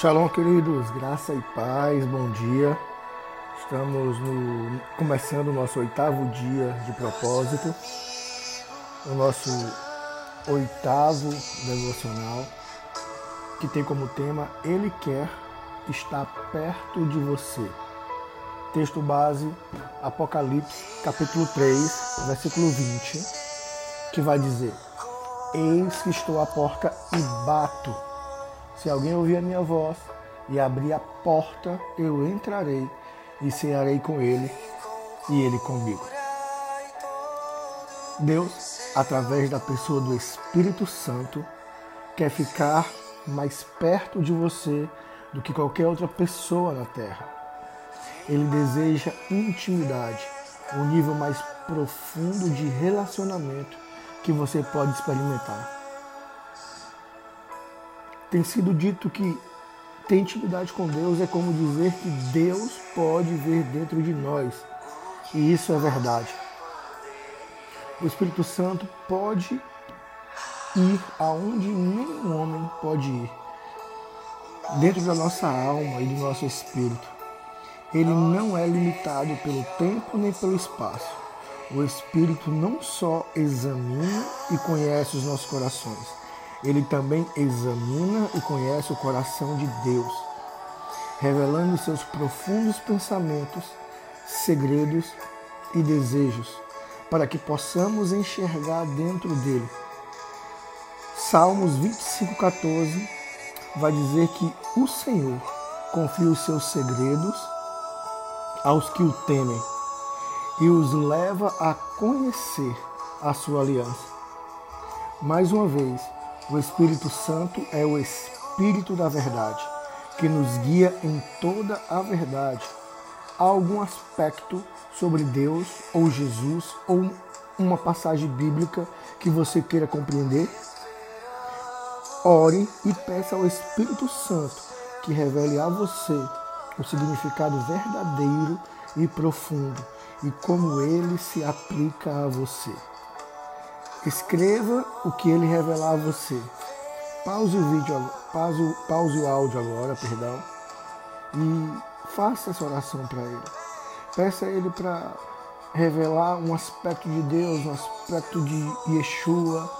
Shalom, queridos, graça e paz, bom dia. Estamos no, começando o nosso oitavo dia de propósito, o nosso oitavo devocional, que tem como tema Ele quer estar perto de você. Texto base, Apocalipse, capítulo 3, versículo 20, que vai dizer: Eis que estou à porta e bato. Se alguém ouvir a minha voz e abrir a porta, eu entrarei e cearei com ele e ele comigo. Deus, através da pessoa do Espírito Santo, quer ficar mais perto de você do que qualquer outra pessoa na Terra. Ele deseja intimidade, um nível mais profundo de relacionamento que você pode experimentar. Tem sido dito que ter intimidade com Deus é como dizer que Deus pode ver dentro de nós. E isso é verdade. O Espírito Santo pode ir aonde nenhum homem pode ir. Dentro da nossa alma e do nosso espírito. Ele não é limitado pelo tempo nem pelo espaço. O Espírito não só examina e conhece os nossos corações, ele também examina e conhece o coração de Deus, revelando seus profundos pensamentos, segredos e desejos, para que possamos enxergar dentro dele. Salmos 25:14 vai dizer que o Senhor confia os seus segredos aos que o temem e os leva a conhecer a sua aliança. Mais uma vez, o Espírito Santo é o Espírito da verdade, que nos guia em toda a verdade. Há algum aspecto sobre Deus ou Jesus ou uma passagem bíblica que você queira compreender? Ore e peça ao Espírito Santo que revele a você o significado verdadeiro e profundo e como ele se aplica a você. Escreva o que ele revelar a você. Pause o vídeo, pause, pause o áudio agora, perdão, e faça essa oração para ele. Peça a ele para revelar um aspecto de Deus, um aspecto de Yeshua,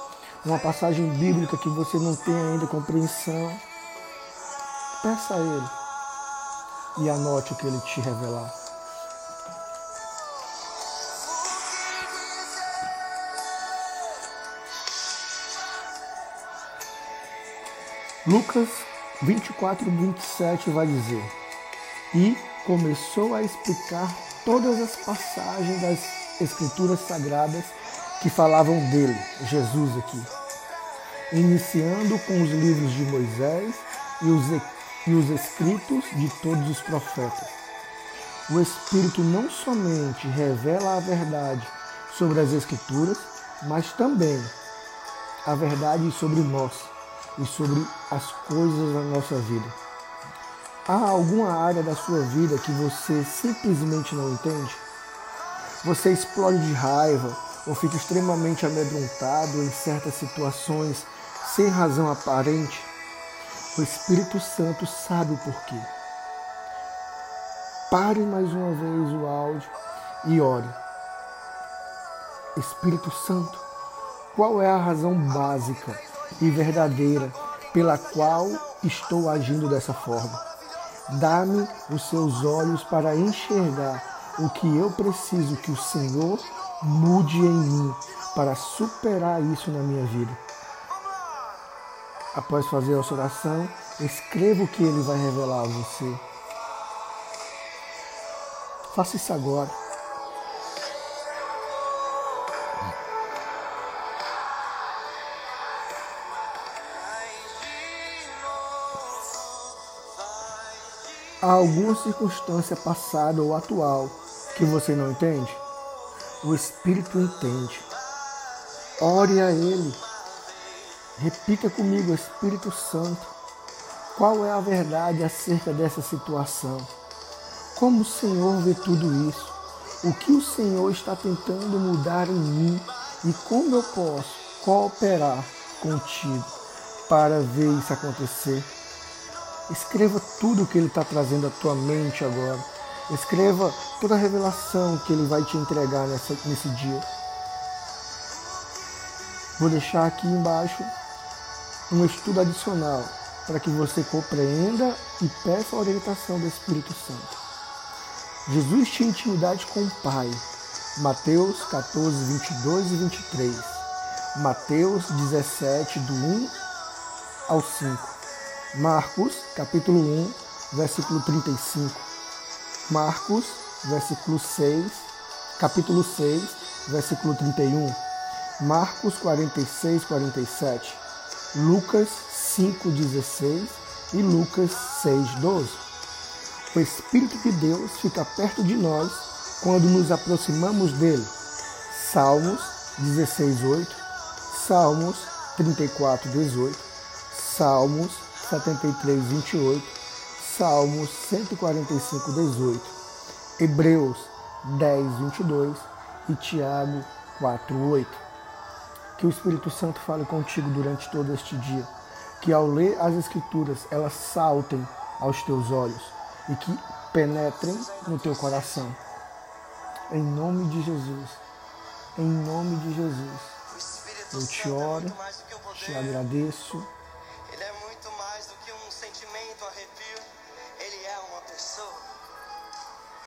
uma passagem bíblica que você não tem ainda compreensão. Peça a ele e anote o que ele te revelar. Lucas 24, 27 vai dizer: E começou a explicar todas as passagens das Escrituras Sagradas que falavam dele, Jesus aqui, iniciando com os livros de Moisés e os, e os escritos de todos os profetas. O Espírito não somente revela a verdade sobre as Escrituras, mas também a verdade sobre nós e sobre as coisas da nossa vida. Há alguma área da sua vida que você simplesmente não entende? Você explode de raiva ou fica extremamente amedrontado em certas situações sem razão aparente? O Espírito Santo sabe o porquê. Pare mais uma vez o áudio e ore. Espírito Santo, qual é a razão básica e verdadeira pela qual estou agindo dessa forma. Dá-me os seus olhos para enxergar o que eu preciso que o Senhor mude em mim para superar isso na minha vida. Após fazer essa oração, escreva o que ele vai revelar a você. Faça isso agora. Há alguma circunstância passada ou atual que você não entende? O Espírito entende. Ore a Ele. Repita comigo, Espírito Santo. Qual é a verdade acerca dessa situação? Como o Senhor vê tudo isso? O que o Senhor está tentando mudar em mim e como eu posso cooperar contigo para ver isso acontecer? Escreva tudo o que Ele está trazendo à tua mente agora. Escreva toda a revelação que Ele vai te entregar nessa, nesse dia. Vou deixar aqui embaixo um estudo adicional para que você compreenda e peça a orientação do Espírito Santo. Jesus tinha intimidade com o Pai. Mateus 14, 22 e 23. Mateus 17, do 1 ao 5. Marcos, capítulo 1, versículo 35. Marcos, versículo 6, capítulo 6, versículo 31. Marcos 46, 47. Lucas 5, 16 e Lucas 6, 12. O Espírito de Deus fica perto de nós quando nos aproximamos dele. Salmos 16, 8. Salmos 34, 18. Salmos 73, 28, Salmos 145, 18, Hebreus 10, 22 e Tiago 4, 8. Que o Espírito Santo fale contigo durante todo este dia. Que ao ler as Escrituras elas saltem aos teus olhos e que penetrem no teu coração. Em nome de Jesus. Em nome de Jesus. Eu te oro, te agradeço